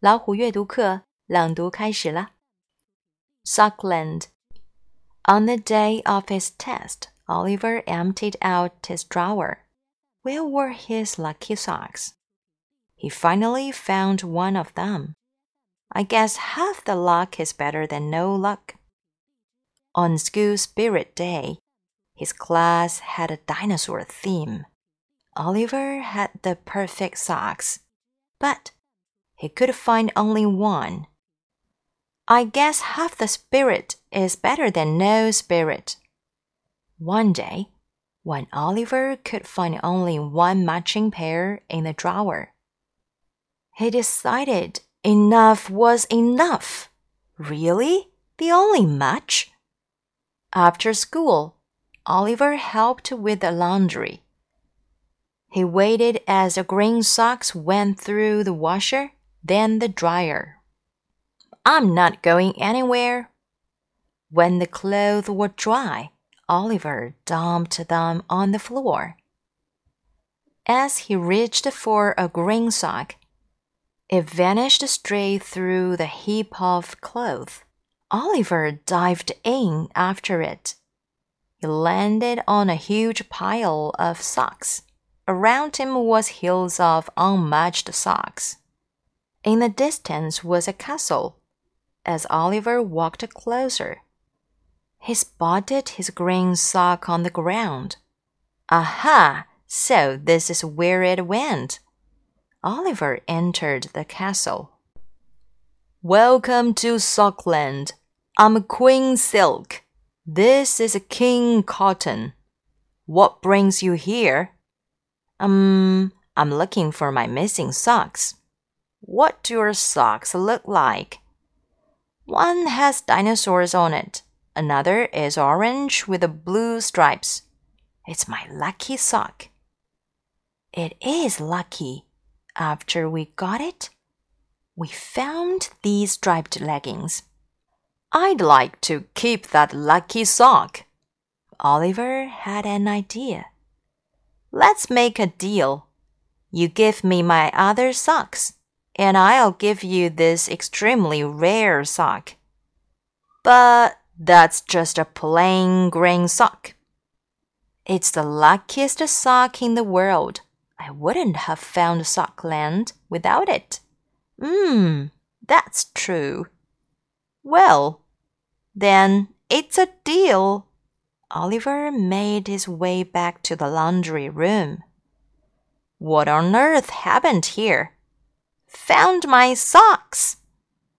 老虎阅读课朗读开始了。Sockland. On the day of his test, Oliver emptied out his drawer. Where were his lucky socks? He finally found one of them. I guess half the luck is better than no luck. On School Spirit Day, his class had a dinosaur theme. Oliver had the perfect socks, but he could find only one. I guess half the spirit is better than no spirit. One day, when Oliver could find only one matching pair in the drawer, he decided enough was enough. Really? The only match? After school, Oliver helped with the laundry. He waited as the green socks went through the washer, then the dryer. I'm not going anywhere. When the clothes were dry, Oliver dumped them on the floor. As he reached for a green sock, it vanished straight through the heap of clothes. Oliver dived in after it. He landed on a huge pile of socks. Around him was hills of unmatched socks. In the distance was a castle. As Oliver walked closer, he spotted his green sock on the ground. Aha! So this is where it went. Oliver entered the castle. Welcome to Sockland. I'm Queen Silk. This is King Cotton. What brings you here? Um, I'm looking for my missing socks. What do your socks look like? One has dinosaurs on it. Another is orange with blue stripes. It's my lucky sock. It is lucky. After we got it, we found these striped leggings. I'd like to keep that lucky sock. Oliver had an idea. Let's make a deal. You give me my other socks, and I'll give you this extremely rare sock. But that's just a plain green sock. It's the luckiest sock in the world. I wouldn't have found Sockland without it. Mmm, that's true. Well, then it's a deal. Oliver made his way back to the laundry room. What on earth happened here? Found my socks,